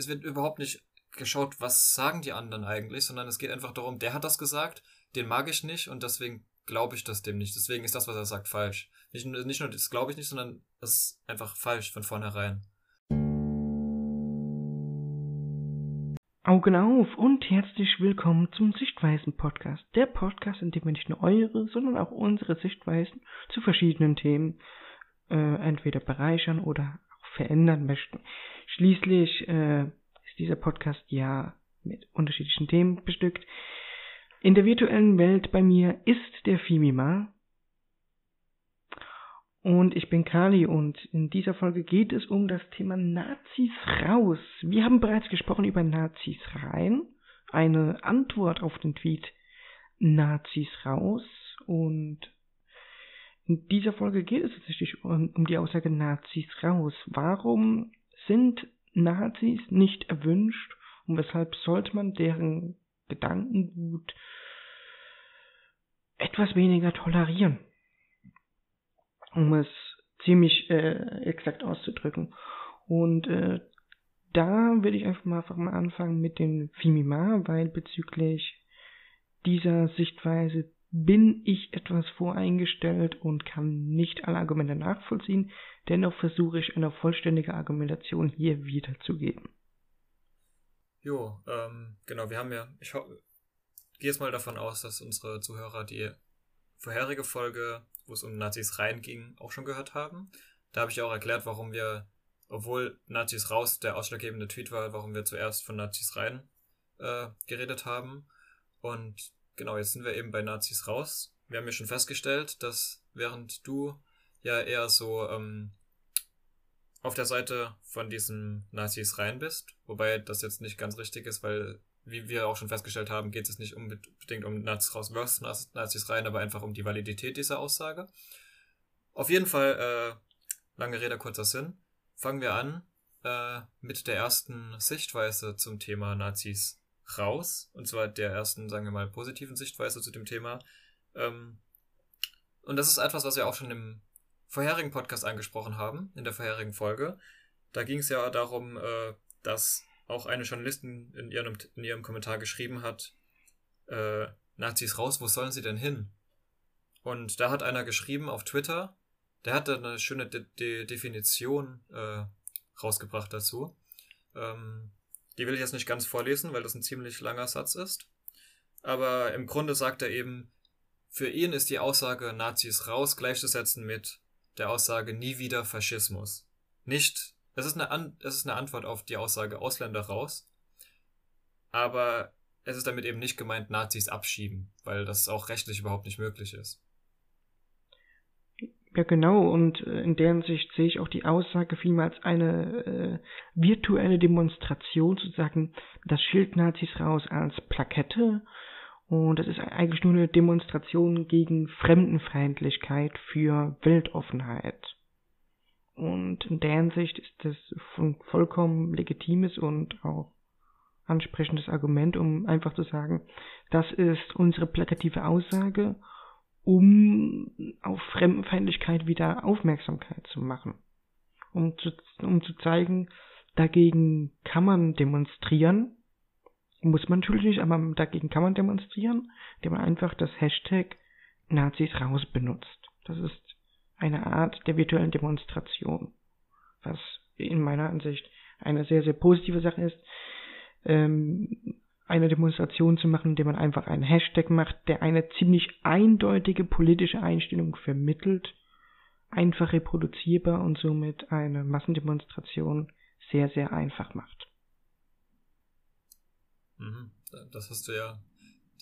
es wird überhaupt nicht geschaut, was sagen die anderen eigentlich, sondern es geht einfach darum, der hat das gesagt, den mag ich nicht und deswegen glaube ich das dem nicht. Deswegen ist das, was er sagt, falsch. Nicht, nicht nur das glaube ich nicht, sondern es ist einfach falsch von vornherein. Augen auf und herzlich willkommen zum Sichtweisen-Podcast. Der Podcast, in dem wir nicht nur eure, sondern auch unsere Sichtweisen zu verschiedenen Themen äh, entweder bereichern oder auch verändern möchten. Schließlich äh, ist dieser Podcast ja mit unterschiedlichen Themen bestückt. In der virtuellen Welt bei mir ist der Fimima. Und ich bin Kali und in dieser Folge geht es um das Thema Nazis raus. Wir haben bereits gesprochen über Nazis rein. Eine Antwort auf den Tweet Nazis raus. Und in dieser Folge geht es tatsächlich um, um die Aussage Nazis raus. Warum sind Nazis nicht erwünscht und weshalb sollte man deren Gedankengut etwas weniger tolerieren, um es ziemlich äh, exakt auszudrücken. Und äh, da will ich einfach mal, einfach mal anfangen mit dem Fimima, weil bezüglich dieser Sichtweise bin ich etwas voreingestellt und kann nicht alle Argumente nachvollziehen. Dennoch versuche ich eine vollständige Argumentation hier wiederzugeben. Jo, ähm, genau, wir haben ja, ich gehe jetzt mal davon aus, dass unsere Zuhörer die vorherige Folge, wo es um Nazis rein ging, auch schon gehört haben. Da habe ich auch erklärt, warum wir, obwohl Nazis raus der ausschlaggebende Tweet war, warum wir zuerst von Nazis rein äh, geredet haben. Und genau, jetzt sind wir eben bei Nazis raus. Wir haben ja schon festgestellt, dass während du ja eher so ähm, auf der Seite von diesen Nazis rein bist, wobei das jetzt nicht ganz richtig ist, weil, wie wir auch schon festgestellt haben, geht es nicht unbedingt um Nazis raus versus Nazis rein, aber einfach um die Validität dieser Aussage. Auf jeden Fall, äh, lange Rede, kurzer Sinn. Fangen wir an äh, mit der ersten Sichtweise zum Thema Nazis raus, und zwar der ersten, sagen wir mal, positiven Sichtweise zu dem Thema. Ähm, und das ist etwas, was wir auch schon im vorherigen Podcast angesprochen haben, in der vorherigen Folge. Da ging es ja darum, äh, dass auch eine Journalistin in ihrem, in ihrem Kommentar geschrieben hat, äh, Nazis raus, wo sollen sie denn hin? Und da hat einer geschrieben auf Twitter, der hat da eine schöne De De Definition äh, rausgebracht dazu. Ähm, die will ich jetzt nicht ganz vorlesen, weil das ein ziemlich langer Satz ist. Aber im Grunde sagt er eben, für ihn ist die Aussage Nazis raus gleichzusetzen mit der Aussage nie wieder Faschismus. Nicht, es ist eine, An es ist eine Antwort auf die Aussage Ausländer raus, aber es ist damit eben nicht gemeint Nazis abschieben, weil das auch rechtlich überhaupt nicht möglich ist. Ja, genau, und äh, in der Hinsicht sehe ich auch die Aussage vielmehr als eine äh, virtuelle Demonstration, sozusagen das Schild Nazis raus als Plakette. Und das ist eigentlich nur eine Demonstration gegen Fremdenfeindlichkeit für Weltoffenheit. Und in der Hinsicht ist das ein vollkommen legitimes und auch ansprechendes Argument, um einfach zu sagen, das ist unsere plakative Aussage, um auf Fremdenfeindlichkeit wieder Aufmerksamkeit zu machen. Um zu, um zu zeigen, dagegen kann man demonstrieren, muss man natürlich nicht, aber dagegen kann man demonstrieren, indem man einfach das Hashtag Nazis raus benutzt. Das ist eine Art der virtuellen Demonstration, was in meiner Ansicht eine sehr, sehr positive Sache ist, ähm, eine Demonstration zu machen, indem man einfach einen Hashtag macht, der eine ziemlich eindeutige politische Einstellung vermittelt, einfach reproduzierbar und somit eine Massendemonstration sehr, sehr einfach macht. Mhm. Das hast du ja,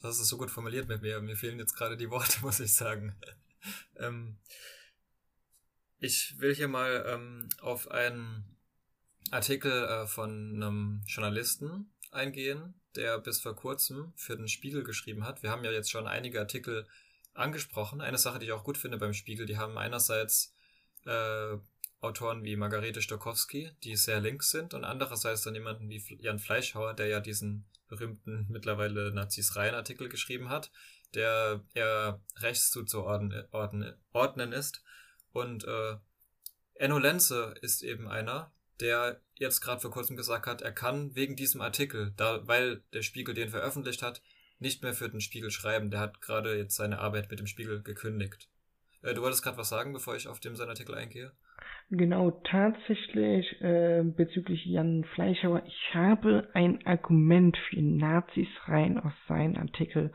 das hast du so gut formuliert mit mir. Mir fehlen jetzt gerade die Worte, muss ich sagen. ähm, ich will hier mal ähm, auf einen Artikel äh, von einem Journalisten eingehen, der bis vor kurzem für den Spiegel geschrieben hat. Wir haben ja jetzt schon einige Artikel angesprochen. Eine Sache, die ich auch gut finde beim Spiegel, die haben einerseits äh, Autoren wie Margarete Stokowski, die sehr links sind, und andererseits dann jemanden wie Jan Fleischhauer, der ja diesen berühmten mittlerweile Nazis Reihen Artikel geschrieben hat, der eher rechts zuzuordnen ordnen ist. Und äh, Enno Lenze ist eben einer, der jetzt gerade vor kurzem gesagt hat, er kann wegen diesem Artikel, da, weil der Spiegel den veröffentlicht hat, nicht mehr für den Spiegel schreiben. Der hat gerade jetzt seine Arbeit mit dem Spiegel gekündigt. Äh, du wolltest gerade was sagen, bevor ich auf dem seinen Artikel eingehe? Genau, tatsächlich äh, bezüglich Jan Fleischhauer, ich habe ein Argument für Nazis rein aus seinem Artikel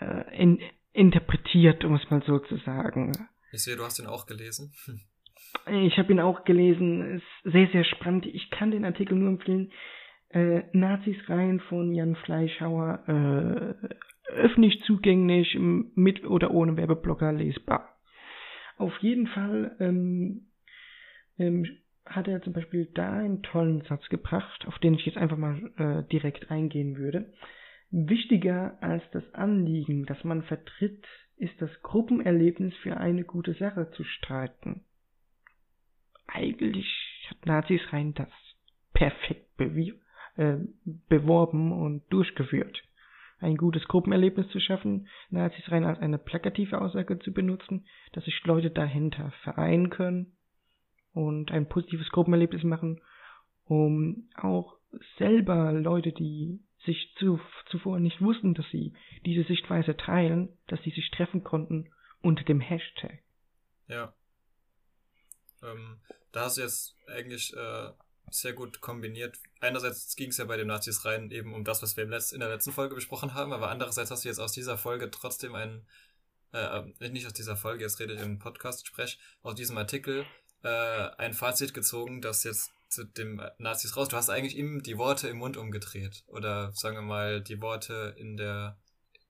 äh, in, interpretiert, um es mal so zu sagen. Ich sehe, du hast ihn auch gelesen. Ich habe ihn auch gelesen, ist sehr, sehr spannend. Ich kann den Artikel nur empfehlen. Äh, Nazis rein von Jan Fleischhauer, äh, öffentlich zugänglich, mit oder ohne Werbeblocker lesbar. Auf jeden Fall ähm, ähm, hat er zum Beispiel da einen tollen Satz gebracht, auf den ich jetzt einfach mal äh, direkt eingehen würde. Wichtiger als das Anliegen, das man vertritt, ist das Gruppenerlebnis für eine gute Sache zu streiten. Eigentlich hat Nazis rein das perfekt äh, beworben und durchgeführt. Ein gutes Gruppenerlebnis zu schaffen, Nazis rein als eine plakative Aussage zu benutzen, dass sich Leute dahinter vereinen können und ein positives Gruppenerlebnis machen, um auch selber Leute, die sich zu, zuvor nicht wussten, dass sie diese Sichtweise teilen, dass sie sich treffen konnten unter dem Hashtag. Ja. Ähm, da hast du jetzt eigentlich äh, sehr gut kombiniert. Einerseits ging es ja bei den Nazis rein eben um das, was wir im Letz in der letzten Folge besprochen haben, aber andererseits hast du jetzt aus dieser Folge trotzdem einen, äh, äh nicht aus dieser Folge, jetzt rede ich im Podcast, sprech, aus diesem Artikel äh, ein Fazit gezogen, das jetzt zu dem Nazis raus. Du hast eigentlich ihm die Worte im Mund umgedreht. Oder sagen wir mal, die Worte in der,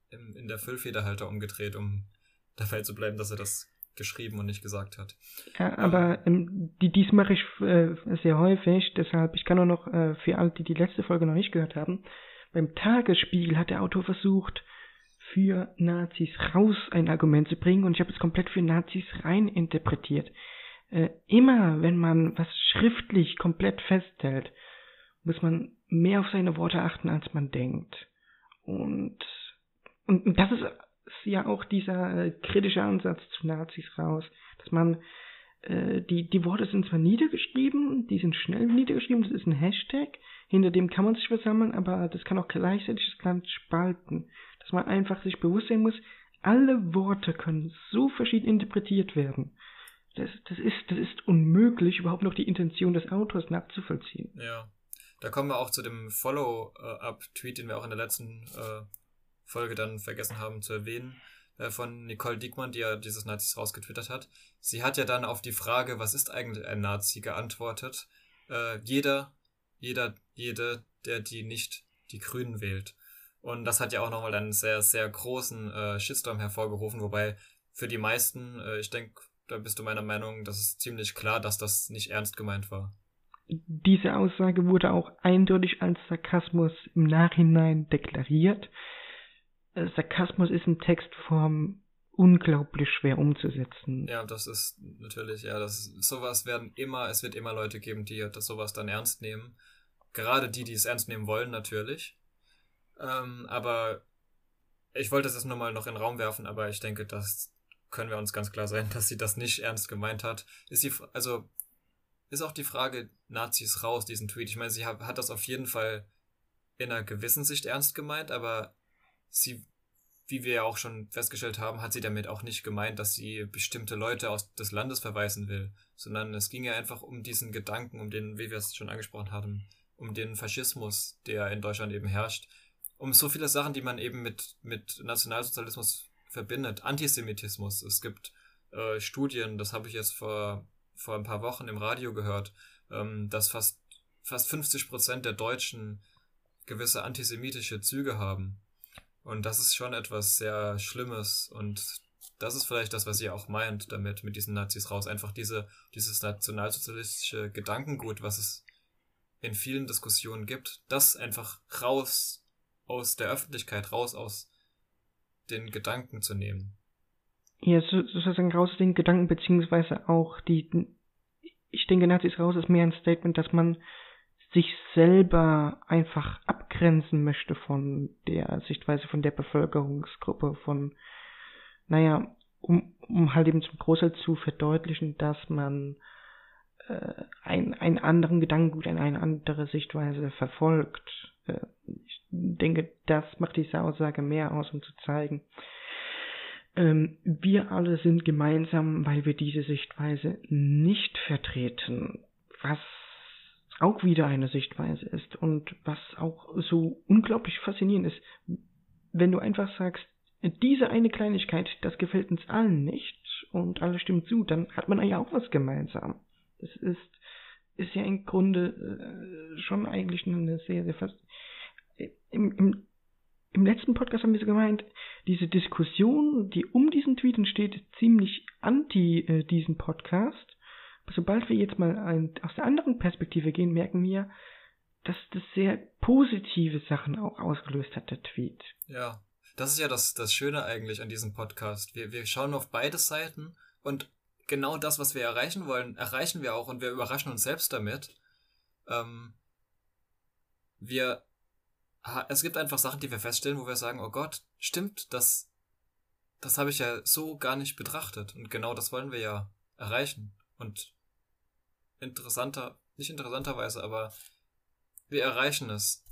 in, in der Füllfederhalter umgedreht, um dabei zu bleiben, dass er das geschrieben und nicht gesagt hat. Ja, aber ähm, die, dies mache ich äh, sehr häufig, deshalb, ich kann nur noch äh, für alle, die die letzte Folge noch nicht gehört haben, beim Tagesspiegel hat der Autor versucht, für Nazis raus ein Argument zu bringen und ich habe es komplett für Nazis rein interpretiert äh, immer, wenn man was schriftlich komplett festhält, muss man mehr auf seine Worte achten, als man denkt. Und, und das ist, ist ja auch dieser äh, kritische Ansatz zu Nazis raus, dass man äh, die, die Worte sind zwar niedergeschrieben, die sind schnell niedergeschrieben, das ist ein Hashtag, hinter dem kann man sich versammeln, aber das kann auch gleichzeitig das Land spalten. Dass man einfach sich bewusst sein muss, alle Worte können so verschieden interpretiert werden das, das, ist, das ist unmöglich, überhaupt noch die Intention des Autors nachzuvollziehen. Ja. Da kommen wir auch zu dem Follow-up-Tweet, den wir auch in der letzten äh, Folge dann vergessen haben zu erwähnen, äh, von Nicole Diekmann, die ja dieses Nazis rausgetwittert hat. Sie hat ja dann auf die Frage, was ist eigentlich ein Nazi, geantwortet. Äh, jeder, jeder, jede, der die nicht die Grünen wählt. Und das hat ja auch nochmal einen sehr, sehr großen äh, Shitstorm hervorgerufen, wobei für die meisten, äh, ich denke, da bist du meiner Meinung, das ist ziemlich klar, dass das nicht ernst gemeint war. Diese Aussage wurde auch eindeutig als Sarkasmus im Nachhinein deklariert. Sarkasmus ist in Textform unglaublich schwer umzusetzen. Ja, das ist natürlich, ja, das sowas werden immer, es wird immer Leute geben, die das sowas dann ernst nehmen. Gerade die, die es ernst nehmen wollen, natürlich. Ähm, aber ich wollte das jetzt nur mal noch in den Raum werfen, aber ich denke, dass können wir uns ganz klar sein, dass sie das nicht ernst gemeint hat. Ist sie, also, ist auch die Frage, Nazis raus, diesen Tweet. Ich meine, sie hat, hat das auf jeden Fall in einer gewissen Sicht ernst gemeint, aber sie, wie wir ja auch schon festgestellt haben, hat sie damit auch nicht gemeint, dass sie bestimmte Leute aus des Landes verweisen will, sondern es ging ja einfach um diesen Gedanken, um den, wie wir es schon angesprochen haben, um den Faschismus, der in Deutschland eben herrscht, um so viele Sachen, die man eben mit, mit Nationalsozialismus verbindet. Antisemitismus. Es gibt äh, Studien, das habe ich jetzt vor, vor ein paar Wochen im Radio gehört, ähm, dass fast, fast 50 Prozent der Deutschen gewisse antisemitische Züge haben. Und das ist schon etwas sehr Schlimmes und das ist vielleicht das, was ihr auch meint damit, mit diesen Nazis raus. Einfach diese, dieses nationalsozialistische Gedankengut, was es in vielen Diskussionen gibt, das einfach raus aus der Öffentlichkeit, raus aus den Gedanken zu nehmen. Ja, sozusagen raus aus den Gedanken, beziehungsweise auch die, ich denke, Nazis raus ist mehr ein Statement, dass man sich selber einfach abgrenzen möchte von der Sichtweise von der Bevölkerungsgruppe, von, naja, um, um halt eben zum Großteil zu verdeutlichen, dass man äh, ein, einen anderen Gedankengut, eine andere Sichtweise verfolgt. Äh, ich denke, das macht diese Aussage mehr aus, um zu zeigen, ähm, wir alle sind gemeinsam, weil wir diese Sichtweise nicht vertreten, was auch wieder eine Sichtweise ist und was auch so unglaublich faszinierend ist, wenn du einfach sagst, diese eine Kleinigkeit, das gefällt uns allen nicht und alle stimmen zu, dann hat man ja auch was gemeinsam. Das ist, ist ja im Grunde äh, schon eigentlich eine sehr, sehr fast. Im, im, Im letzten Podcast haben wir so gemeint, diese Diskussion, die um diesen Tweet entsteht, ziemlich anti äh, diesen Podcast. Sobald wir jetzt mal ein, aus der anderen Perspektive gehen, merken wir, dass das sehr positive Sachen auch ausgelöst hat, der Tweet. Ja, das ist ja das, das Schöne eigentlich an diesem Podcast. Wir, wir schauen auf beide Seiten und genau das, was wir erreichen wollen, erreichen wir auch und wir überraschen uns selbst damit. Ähm, wir, es gibt einfach Sachen, die wir feststellen, wo wir sagen, oh Gott, stimmt, das, das habe ich ja so gar nicht betrachtet. Und genau das wollen wir ja erreichen. Und interessanter, nicht interessanterweise, aber wir erreichen es.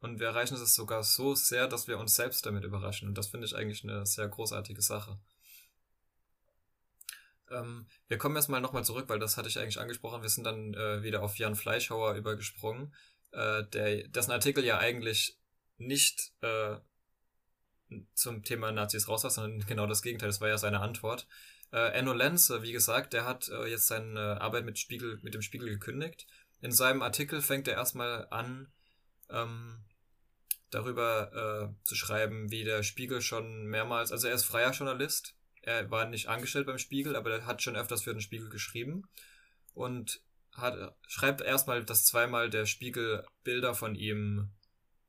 Und wir erreichen es sogar so sehr, dass wir uns selbst damit überraschen. Und das finde ich eigentlich eine sehr großartige Sache. Ähm, wir kommen erstmal nochmal zurück, weil das hatte ich eigentlich angesprochen. Wir sind dann äh, wieder auf Jan Fleischhauer übergesprungen, äh, der, dessen Artikel ja eigentlich nicht äh, zum Thema Nazis raus war, sondern genau das Gegenteil. Das war ja seine Antwort. Äh, Enno Lenze, wie gesagt, der hat äh, jetzt seine Arbeit mit, Spiegel, mit dem Spiegel gekündigt. In seinem Artikel fängt er erstmal an, ähm, darüber äh, zu schreiben, wie der Spiegel schon mehrmals, also er ist freier Journalist, er war nicht angestellt beim Spiegel, aber er hat schon öfters für den Spiegel geschrieben und hat, schreibt erstmal, dass zweimal der Spiegel Bilder von ihm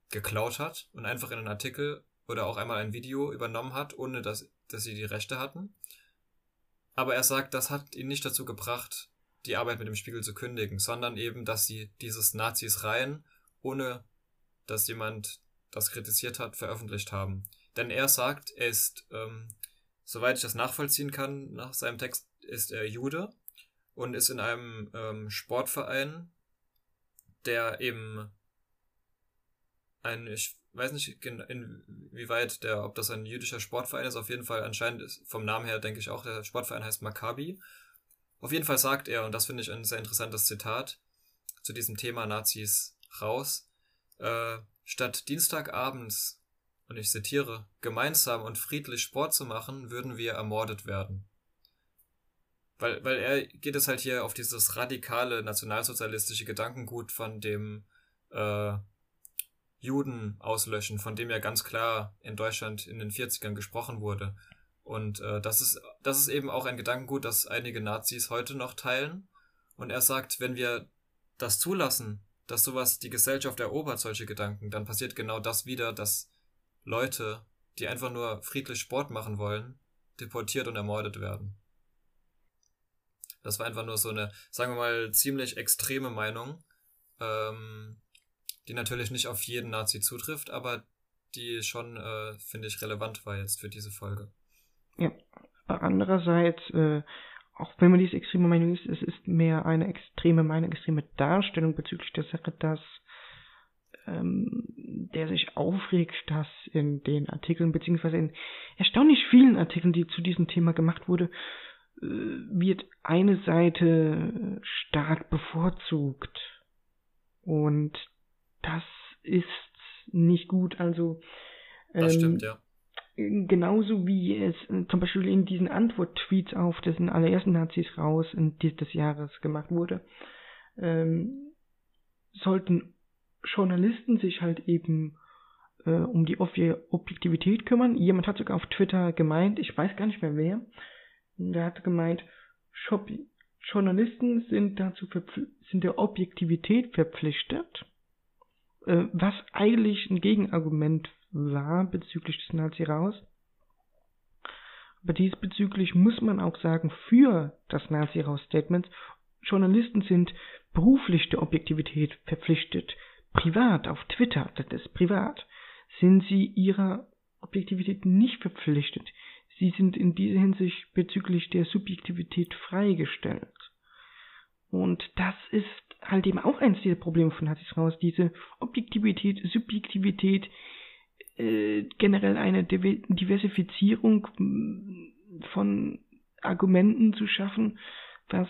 geklaut hat und einfach in einen Artikel oder auch einmal ein Video übernommen hat, ohne dass, dass sie die Rechte hatten. Aber er sagt, das hat ihn nicht dazu gebracht, die Arbeit mit dem Spiegel zu kündigen, sondern eben, dass sie dieses Nazis rein, ohne dass jemand das kritisiert hat, veröffentlicht haben. Denn er sagt, er ist, ähm, soweit ich das nachvollziehen kann, nach seinem Text ist er Jude und ist in einem ähm, Sportverein, der eben ein, ich weiß nicht inwieweit der, ob das ein jüdischer Sportverein ist, auf jeden Fall anscheinend ist, vom Namen her denke ich auch, der Sportverein heißt Maccabi. Auf jeden Fall sagt er, und das finde ich ein sehr interessantes Zitat, zu diesem Thema Nazis raus, äh, statt Dienstagabends, und ich zitiere, gemeinsam und friedlich Sport zu machen, würden wir ermordet werden. Weil, weil er geht es halt hier auf dieses radikale nationalsozialistische Gedankengut von dem äh, Juden auslöschen, von dem ja ganz klar in Deutschland in den 40ern gesprochen wurde. Und äh, das ist das ist eben auch ein Gedankengut, das einige Nazis heute noch teilen. Und er sagt, wenn wir das zulassen, dass sowas die Gesellschaft erobert, solche Gedanken, dann passiert genau das wieder, dass Leute, die einfach nur friedlich Sport machen wollen, deportiert und ermordet werden. Das war einfach nur so eine, sagen wir mal, ziemlich extreme Meinung, ähm, die natürlich nicht auf jeden Nazi zutrifft, aber die schon, äh, finde ich, relevant war jetzt für diese Folge. Ja, andererseits, äh, auch wenn man diese extreme Meinung ist, es ist mehr eine extreme Meinung, extreme Darstellung bezüglich der Sache, dass ähm, der sich aufregt, dass in den Artikeln, beziehungsweise in erstaunlich vielen Artikeln, die zu diesem Thema gemacht wurde, äh, wird eine Seite stark bevorzugt. Und das ist nicht gut. Also ähm, das stimmt, ja genauso wie es äh, zum Beispiel in diesen Antwort-Tweets auf dessen allerersten Nazis raus in des Jahres gemacht wurde, ähm, sollten Journalisten sich halt eben äh, um die Objektivität kümmern. Jemand hat sogar auf Twitter gemeint, ich weiß gar nicht mehr wer, der hat gemeint, Journalisten sind dazu sind der Objektivität verpflichtet, äh, was eigentlich ein Gegenargument war bezüglich des Nazi raus. Aber diesbezüglich muss man auch sagen, für das Nazi raus Statement, Journalisten sind beruflich der Objektivität verpflichtet. Privat, auf Twitter, das ist privat, sind sie ihrer Objektivität nicht verpflichtet. Sie sind in dieser Hinsicht bezüglich der Subjektivität freigestellt. Und das ist halt eben auch eins dieser Probleme von Nazis raus, diese Objektivität, Subjektivität, äh, generell eine Diversifizierung von Argumenten zu schaffen, was,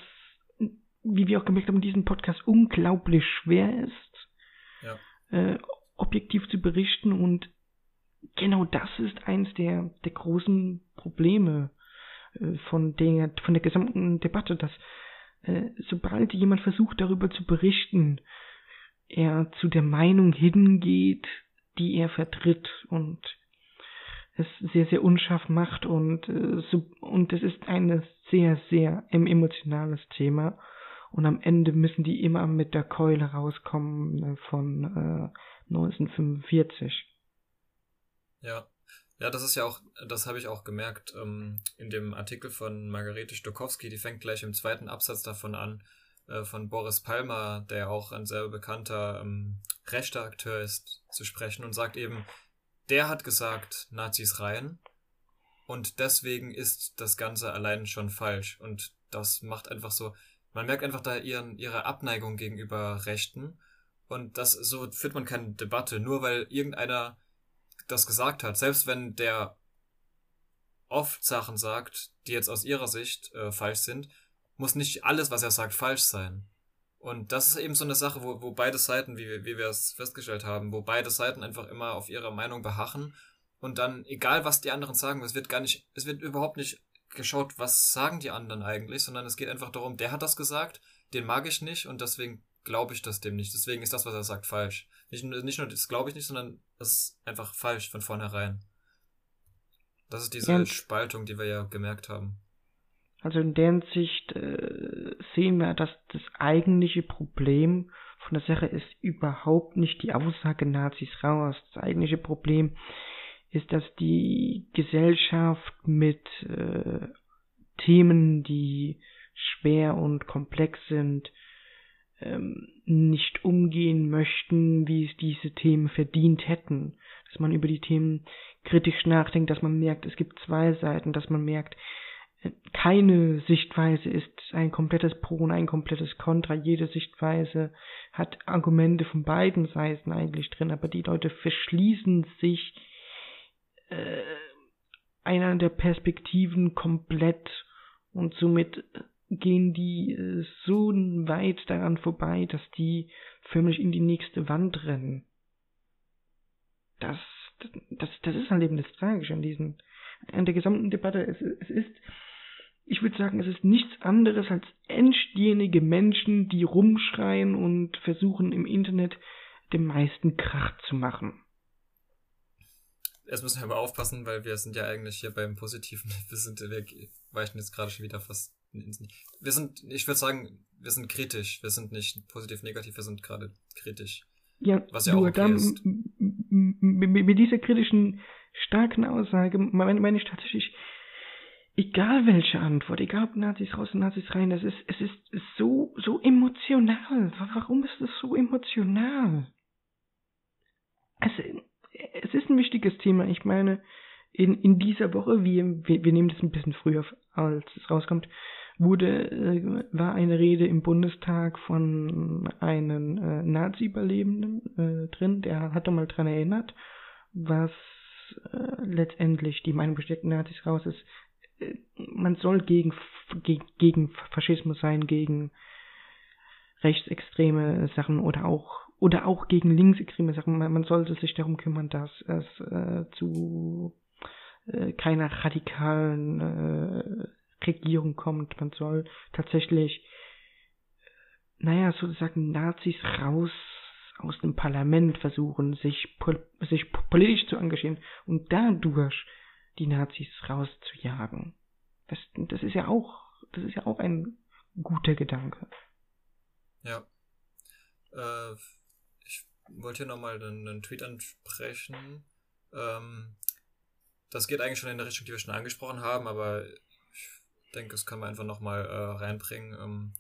wie wir auch gemerkt haben, in diesem Podcast unglaublich schwer ist, ja. äh, objektiv zu berichten und genau das ist eins der, der großen Probleme äh, von der, von der gesamten Debatte, dass äh, sobald jemand versucht, darüber zu berichten, er zu der Meinung hingeht, die er vertritt und es sehr, sehr unscharf macht und, äh, so, und es ist ein sehr, sehr emotionales Thema. Und am Ende müssen die immer mit der Keule rauskommen äh, von äh, 1945. Ja. Ja, das ist ja auch, das habe ich auch gemerkt ähm, in dem Artikel von Margarete Stokowski, die fängt gleich im zweiten Absatz davon an, äh, von Boris Palmer, der auch ein sehr bekannter ähm, rechter Akteur ist, zu sprechen und sagt eben, der hat gesagt, Nazis rein und deswegen ist das Ganze allein schon falsch. Und das macht einfach so, man merkt einfach da ihren, ihre Abneigung gegenüber Rechten und das, so führt man keine Debatte, nur weil irgendeiner das gesagt hat, selbst wenn der oft Sachen sagt, die jetzt aus ihrer Sicht äh, falsch sind, muss nicht alles, was er sagt, falsch sein. Und das ist eben so eine Sache, wo, wo beide Seiten, wie, wie wir es festgestellt haben, wo beide Seiten einfach immer auf ihrer Meinung beharren und dann, egal was die anderen sagen, es wird gar nicht, es wird überhaupt nicht geschaut, was sagen die anderen eigentlich, sondern es geht einfach darum, der hat das gesagt, den mag ich nicht und deswegen glaube ich das dem nicht. Deswegen ist das, was er sagt, falsch. Nicht, nicht nur das glaube ich nicht, sondern ist einfach falsch von vornherein. Das ist diese ja. Spaltung, die wir ja gemerkt haben. Also in der Hinsicht äh, sehen wir, dass das eigentliche Problem von der Sache ist überhaupt nicht die Aussage Nazis raus. Das eigentliche Problem ist, dass die Gesellschaft mit äh, Themen, die schwer und komplex sind, ähm, nicht umgehen möchten, wie es diese Themen verdient hätten. Dass man über die Themen kritisch nachdenkt, dass man merkt, es gibt zwei Seiten, dass man merkt, äh, keine Sichtweise ist ein komplettes Pro und ein komplettes Contra. Jede Sichtweise hat Argumente von beiden Seiten eigentlich drin, aber die Leute verschließen sich äh, einer der Perspektiven komplett und somit gehen die äh, so weit daran vorbei, dass die förmlich in die nächste Wand rennen. Das, das, das ist halt eben das Tragische an diesen, an der gesamten Debatte. Es, es ist, ich würde sagen, es ist nichts anderes als engstirnige Menschen, die rumschreien und versuchen im Internet den meisten Krach zu machen. Jetzt müssen wir aber aufpassen, weil wir sind ja eigentlich hier beim Positiven. Wir sind, wir weichen jetzt gerade schon wieder fast wir sind, ich würde sagen, wir sind kritisch. Wir sind nicht positiv, negativ, wir sind gerade kritisch. Ja, was ja du, auch okay dann, ist. Mit dieser kritischen, starken Aussage meine, meine ich tatsächlich, egal welche Antwort, egal ob Nazis raus und Nazis rein, das ist, es ist so, so emotional. Warum ist das so emotional? Es, es ist ein wichtiges Thema. Ich meine, in, in dieser Woche, wir, wir, wir nehmen das ein bisschen früher, als es rauskommt, wurde, äh, war eine Rede im Bundestag von einem äh, Nazi-Überlebenden äh, drin, der hatte mal dran erinnert, was äh, letztendlich die Meinung besteckten Nazis raus ist. Äh, man soll gegen, gegen, gegen Faschismus sein, gegen rechtsextreme Sachen oder auch oder auch gegen linksextreme Sachen. Man, man sollte sich darum kümmern, dass es äh, zu äh, keiner radikalen äh, Regierung kommt. Man soll tatsächlich, naja, sozusagen Nazis raus aus dem Parlament versuchen, sich, pol sich politisch zu engagieren und dadurch die Nazis rauszujagen. Das, das ist ja auch, das ist ja auch ein guter Gedanke. Ja. Äh, ich wollte hier nochmal einen, einen Tweet ansprechen. Ähm, das geht eigentlich schon in der Richtung, die wir schon angesprochen haben, aber denke, das können wir einfach nochmal äh, reinbringen. Ähm,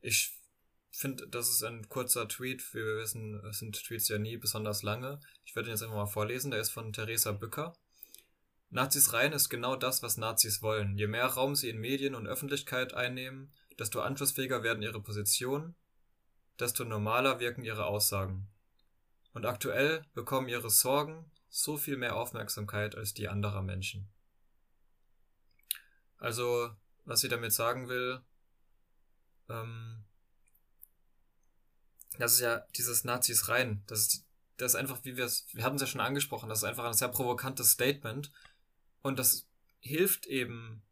ich finde, das ist ein kurzer Tweet. Wie wir wissen, sind Tweets ja nie besonders lange. Ich werde ihn jetzt einfach mal vorlesen. Der ist von Theresa Bücker. Nazis rein ist genau das, was Nazis wollen. Je mehr Raum sie in Medien und Öffentlichkeit einnehmen, desto anschlussfähiger werden ihre Positionen, desto normaler wirken ihre Aussagen. Und aktuell bekommen ihre Sorgen so viel mehr Aufmerksamkeit als die anderer Menschen. Also, was sie damit sagen will, ähm, das ist ja dieses Nazis rein. Das ist, das ist einfach, wie wir es, wir hatten es ja schon angesprochen, das ist einfach ein sehr provokantes Statement. Und das hilft eben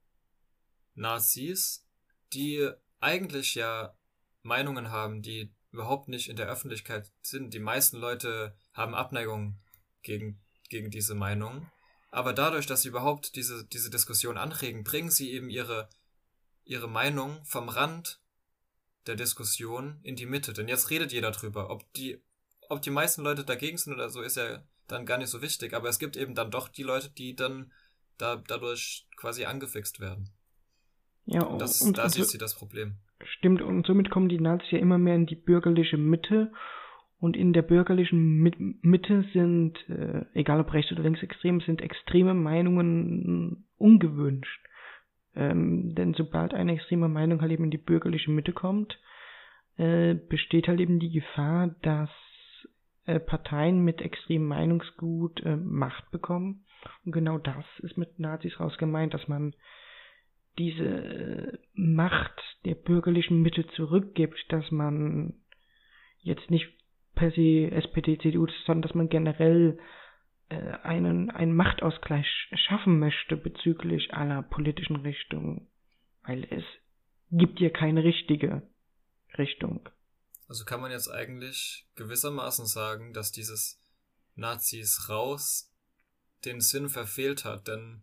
Nazis, die eigentlich ja Meinungen haben, die überhaupt nicht in der Öffentlichkeit sind. Die meisten Leute haben Abneigung gegen, gegen diese Meinung. Aber dadurch, dass sie überhaupt diese, diese Diskussion anregen, bringen sie eben ihre, ihre Meinung vom Rand der Diskussion in die Mitte. Denn jetzt redet jeder drüber. Ob die, ob die meisten Leute dagegen sind oder so, ist ja dann gar nicht so wichtig. Aber es gibt eben dann doch die Leute, die dann da, dadurch quasi angefixt werden. Ja, und das, und, da sieht sie das Problem. Stimmt, und somit kommen die Nazis ja immer mehr in die bürgerliche Mitte. Und in der bürgerlichen Mitte sind, äh, egal ob rechts oder linksextrem, sind extreme Meinungen ungewünscht. Ähm, denn sobald eine extreme Meinung halt eben in die bürgerliche Mitte kommt, äh, besteht halt eben die Gefahr, dass äh, Parteien mit extremem Meinungsgut äh, Macht bekommen. Und genau das ist mit Nazis raus gemeint, dass man diese äh, Macht der bürgerlichen Mitte zurückgibt, dass man jetzt nicht per se SPD, CDU, sondern dass man generell einen, einen Machtausgleich schaffen möchte bezüglich aller politischen Richtungen, weil es gibt ja keine richtige Richtung. Also kann man jetzt eigentlich gewissermaßen sagen, dass dieses Nazis raus den Sinn verfehlt hat, denn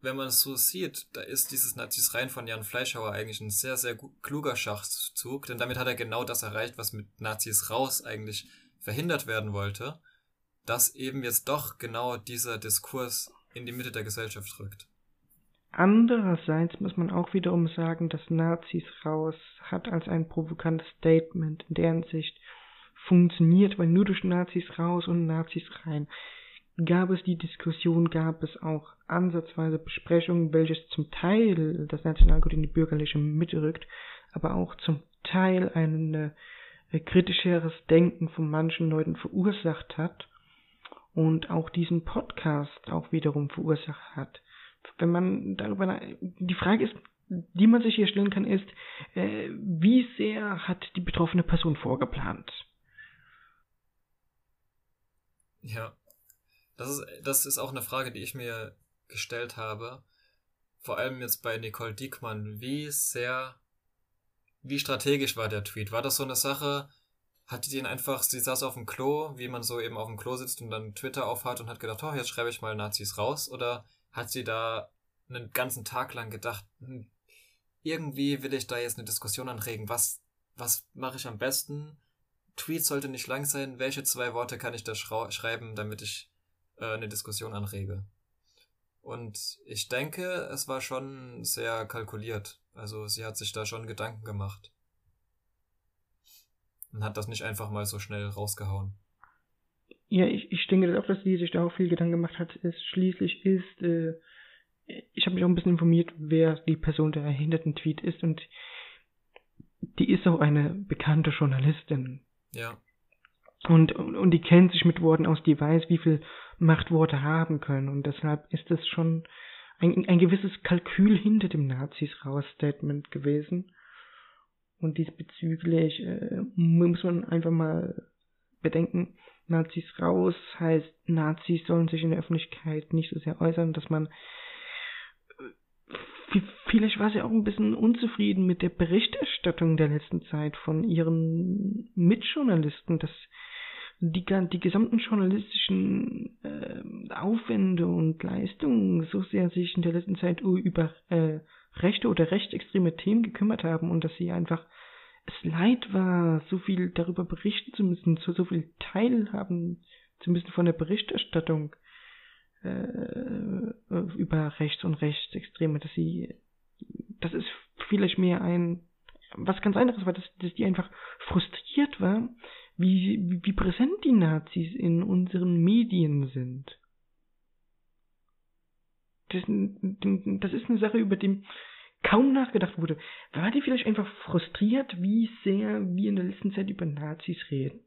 wenn man es so sieht, da ist dieses Nazis rein von Jan Fleischhauer eigentlich ein sehr, sehr kluger Schachzug, denn damit hat er genau das erreicht, was mit Nazis raus eigentlich verhindert werden wollte dass eben jetzt doch genau dieser Diskurs in die Mitte der Gesellschaft rückt. Andererseits muss man auch wiederum sagen, dass Nazis raus hat als ein provokantes Statement in deren Sicht funktioniert, weil nur durch Nazis raus und Nazis rein gab es die Diskussion, gab es auch ansatzweise Besprechungen, welches zum Teil das Nationalgut in die bürgerliche Mitte rückt, aber auch zum Teil ein kritischeres Denken von manchen Leuten verursacht hat und auch diesen Podcast auch wiederum verursacht hat. Wenn man darüber, die Frage ist, die man sich hier stellen kann, ist, äh, wie sehr hat die betroffene Person vorgeplant? Ja, das ist, das ist auch eine Frage, die ich mir gestellt habe. Vor allem jetzt bei Nicole Diekmann. Wie sehr, wie strategisch war der Tweet? War das so eine Sache, hat die den einfach, sie saß auf dem Klo, wie man so eben auf dem Klo sitzt und dann Twitter aufhat und hat gedacht, oh, jetzt schreibe ich mal Nazis raus? Oder hat sie da einen ganzen Tag lang gedacht, hm, irgendwie will ich da jetzt eine Diskussion anregen, was, was mache ich am besten? Tweet sollte nicht lang sein, welche zwei Worte kann ich da schreiben, damit ich äh, eine Diskussion anrege? Und ich denke, es war schon sehr kalkuliert. Also sie hat sich da schon Gedanken gemacht und hat das nicht einfach mal so schnell rausgehauen. Ja, ich, ich denke auch, dass sie sich da auch viel Gedanken gemacht hat. Es schließlich ist, äh, ich habe mich auch ein bisschen informiert, wer die Person, der hinter dem Tweet ist und die ist auch eine bekannte Journalistin. Ja. Und, und, und die kennt sich mit Worten aus, die weiß, wie viel Macht Worte haben können. Und deshalb ist es schon ein, ein gewisses Kalkül hinter dem Nazis raus Statement gewesen. Und diesbezüglich äh, muss man einfach mal bedenken, Nazis raus heißt, Nazis sollen sich in der Öffentlichkeit nicht so sehr äußern, dass man äh, vielleicht war sie auch ein bisschen unzufrieden mit der Berichterstattung der letzten Zeit von ihren Mitjournalisten, dass die, die gesamten journalistischen äh, Aufwände und Leistungen so sehr sich in der letzten Zeit über äh, rechte oder rechtsextreme Themen gekümmert haben und dass sie einfach es leid war, so viel darüber berichten zu müssen, so, so viel teilhaben zu müssen von der Berichterstattung äh, über rechts und rechtsextreme, dass sie, das ist vielleicht mehr ein, was ganz anderes war, dass, dass die einfach frustriert war, wie, wie, präsent die Nazis in unseren Medien sind. Das, das ist eine Sache, über die kaum nachgedacht wurde. War die vielleicht einfach frustriert, wie sehr wir in der letzten Zeit über Nazis reden?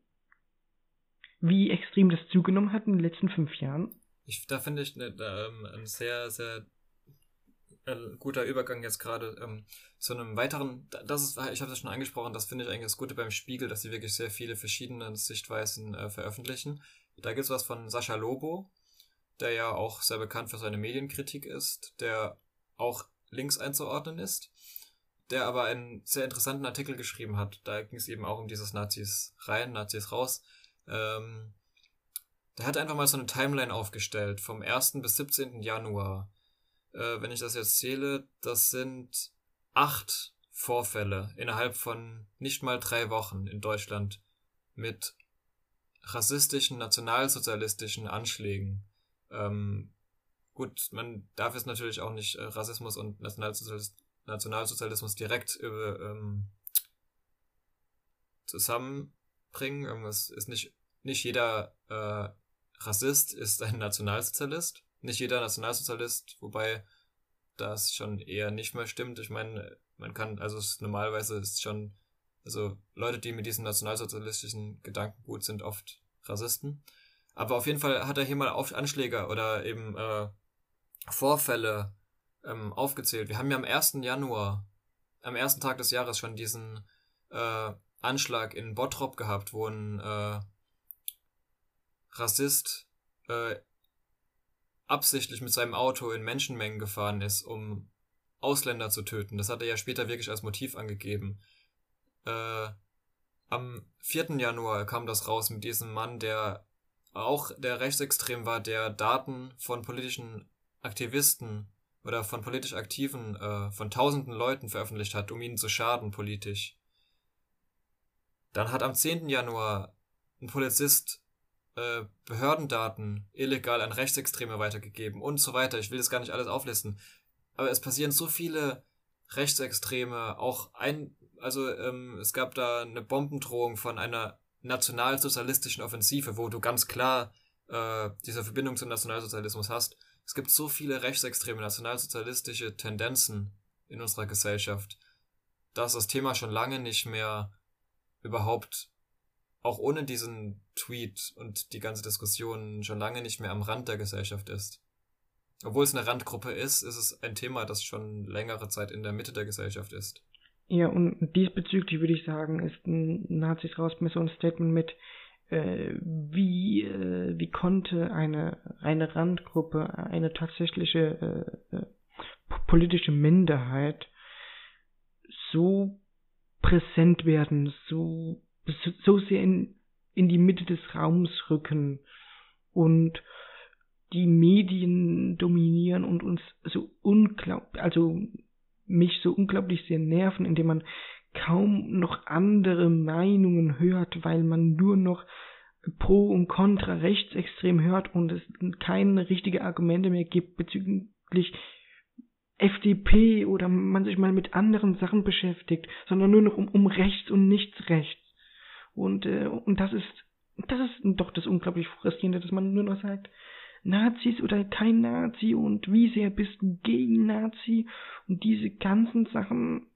Wie extrem das zugenommen hat in den letzten fünf Jahren? Ich, da finde ich ne, ähm, ein sehr, sehr äh, guter Übergang jetzt gerade ähm, zu einem weiteren, das ist, ich habe das schon angesprochen, das finde ich eigentlich das Gute beim Spiegel, dass sie wirklich sehr viele verschiedene Sichtweisen äh, veröffentlichen. Da gibt es was von Sascha Lobo, der ja auch sehr bekannt für seine Medienkritik ist, der auch links einzuordnen ist, der aber einen sehr interessanten Artikel geschrieben hat. Da ging es eben auch um dieses Nazis rein, Nazis raus. Ähm, der hat einfach mal so eine Timeline aufgestellt vom 1. bis 17. Januar. Äh, wenn ich das jetzt zähle, das sind acht Vorfälle innerhalb von nicht mal drei Wochen in Deutschland mit rassistischen, nationalsozialistischen Anschlägen. Ähm, gut, man darf es natürlich auch nicht äh, Rassismus und Nationalsozialismus, Nationalsozialismus direkt über, ähm, zusammenbringen. Irgendwas ist nicht, nicht jeder äh, Rassist ist ein Nationalsozialist. Nicht jeder Nationalsozialist, wobei das schon eher nicht mehr stimmt. Ich meine, man kann, also es, normalerweise ist schon, also Leute, die mit diesem nationalsozialistischen Gedanken gut sind, oft Rassisten. Aber auf jeden Fall hat er hier mal auf Anschläge oder eben äh, Vorfälle ähm, aufgezählt. Wir haben ja am 1. Januar, am ersten Tag des Jahres schon diesen äh, Anschlag in Bottrop gehabt, wo ein äh, Rassist äh, absichtlich mit seinem Auto in Menschenmengen gefahren ist, um Ausländer zu töten. Das hat er ja später wirklich als Motiv angegeben. Äh, am 4. Januar kam das raus mit diesem Mann, der auch der rechtsextrem war, der Daten von politischen Aktivisten oder von politisch Aktiven äh, von tausenden Leuten veröffentlicht hat, um ihnen zu schaden politisch. Dann hat am 10. Januar ein Polizist äh, Behördendaten illegal an Rechtsextreme weitergegeben und so weiter. Ich will das gar nicht alles auflisten. Aber es passieren so viele Rechtsextreme, auch ein, also ähm, es gab da eine Bombendrohung von einer nationalsozialistischen Offensive, wo du ganz klar äh, diese Verbindung zum Nationalsozialismus hast. Es gibt so viele rechtsextreme nationalsozialistische Tendenzen in unserer Gesellschaft, dass das Thema schon lange nicht mehr überhaupt auch ohne diesen Tweet und die ganze Diskussion schon lange nicht mehr am Rand der Gesellschaft ist. Obwohl es eine Randgruppe ist, ist es ein Thema, das schon längere Zeit in der Mitte der Gesellschaft ist. Ja, und diesbezüglich würde ich sagen, ist ein Nazis raus mit so ein Statement mit, äh, wie, äh, wie konnte eine eine Randgruppe, eine tatsächliche äh, äh politische Minderheit so präsent werden, so so sehr in, in die Mitte des Raums rücken und die Medien dominieren und uns so unglaublich, also mich so unglaublich sehr nerven, indem man kaum noch andere Meinungen hört, weil man nur noch pro und contra rechtsextrem hört und es keine richtige Argumente mehr gibt bezüglich FDP oder man sich mal mit anderen Sachen beschäftigt, sondern nur noch um, um rechts und nichts rechts. Und, äh, und das ist, das ist doch das unglaublich frustrierende, dass man nur noch sagt, Nazis oder kein Nazi und wie sehr bist du gegen Nazi? Und diese ganzen Sachen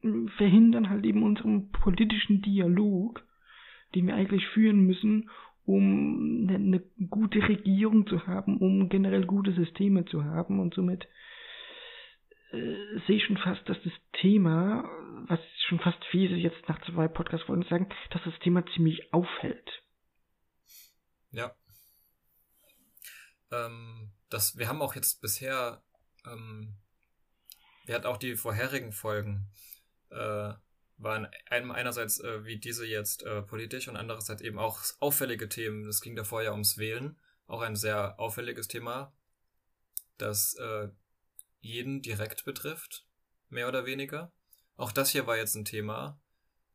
hm, verhindern halt eben unseren politischen Dialog, den wir eigentlich führen müssen, um eine, eine gute Regierung zu haben, um generell gute Systeme zu haben. Und somit äh, sehe ich schon fast, dass das Thema, was schon fast fies ist, jetzt nach zwei Podcast-Folgen sagen, dass das Thema ziemlich auffällt. Ja. Ähm, das, wir haben auch jetzt bisher, ähm, wir hatten auch die vorherigen Folgen, äh, waren einem einerseits äh, wie diese jetzt äh, politisch und andererseits eben auch auffällige Themen. Es ging davor ja ums Wählen, auch ein sehr auffälliges Thema, das äh, jeden direkt betrifft, mehr oder weniger. Auch das hier war jetzt ein Thema,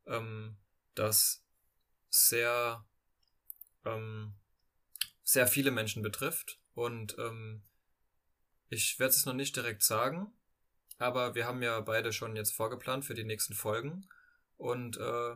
ähm, das sehr, ähm, sehr viele Menschen betrifft. Und ähm, ich werde es noch nicht direkt sagen, aber wir haben ja beide schon jetzt vorgeplant für die nächsten Folgen. Und äh,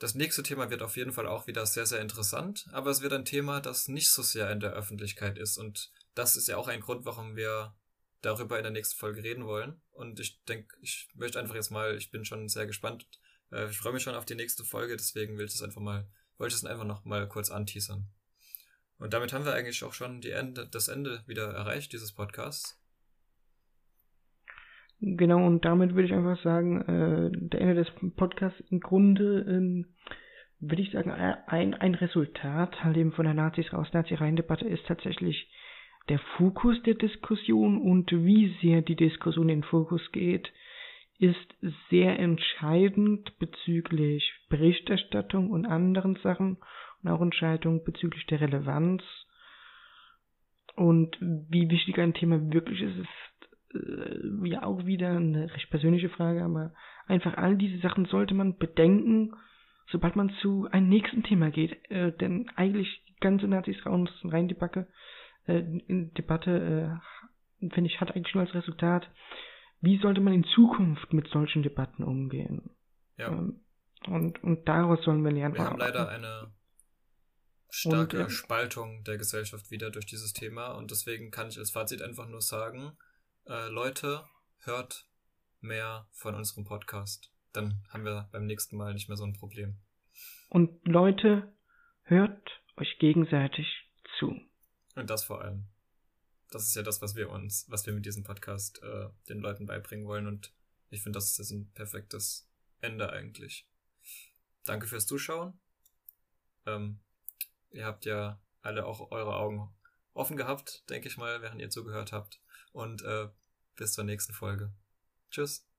das nächste Thema wird auf jeden Fall auch wieder sehr, sehr interessant, aber es wird ein Thema, das nicht so sehr in der Öffentlichkeit ist. Und das ist ja auch ein Grund, warum wir darüber in der nächsten Folge reden wollen. Und ich denke, ich möchte einfach jetzt mal, ich bin schon sehr gespannt. Äh, ich freue mich schon auf die nächste Folge, deswegen will ich das einfach mal, wollte ich es einfach noch mal kurz anteasern. Und damit haben wir eigentlich auch schon die Ende, das Ende wieder erreicht, dieses Podcasts. Genau, und damit würde ich einfach sagen, äh, der Ende des Podcasts im Grunde, ähm, würde ich sagen, ein, ein Resultat halt eben von der Nazis raus, Nazi-Rein-Debatte ist tatsächlich der Fokus der Diskussion und wie sehr die Diskussion in den Fokus geht, ist sehr entscheidend bezüglich Berichterstattung und anderen Sachen und auch Entscheidung bezüglich der Relevanz. Und wie wichtig ein Thema wirklich ist, ist äh, ja auch wieder eine recht persönliche Frage, aber einfach all diese Sachen sollte man bedenken, sobald man zu einem nächsten Thema geht. Äh, denn eigentlich die ganze Nazis raus rein die Backe, äh, in Debatte, äh, finde ich, hat eigentlich nur als Resultat, wie sollte man in Zukunft mit solchen Debatten umgehen. Ja. Ähm, und, und daraus sollen wir lernen. Wir haben leider eine starke und, ja. Spaltung der Gesellschaft wieder durch dieses Thema und deswegen kann ich als Fazit einfach nur sagen, äh, Leute, hört mehr von unserem Podcast. Dann haben wir beim nächsten Mal nicht mehr so ein Problem. Und Leute, hört euch gegenseitig zu. Und das vor allem. Das ist ja das, was wir uns, was wir mit diesem Podcast äh, den Leuten beibringen wollen und ich finde, das ist ein perfektes Ende eigentlich. Danke fürs Zuschauen. Ähm, Ihr habt ja alle auch eure Augen offen gehabt, denke ich mal, während ihr zugehört habt. Und äh, bis zur nächsten Folge. Tschüss.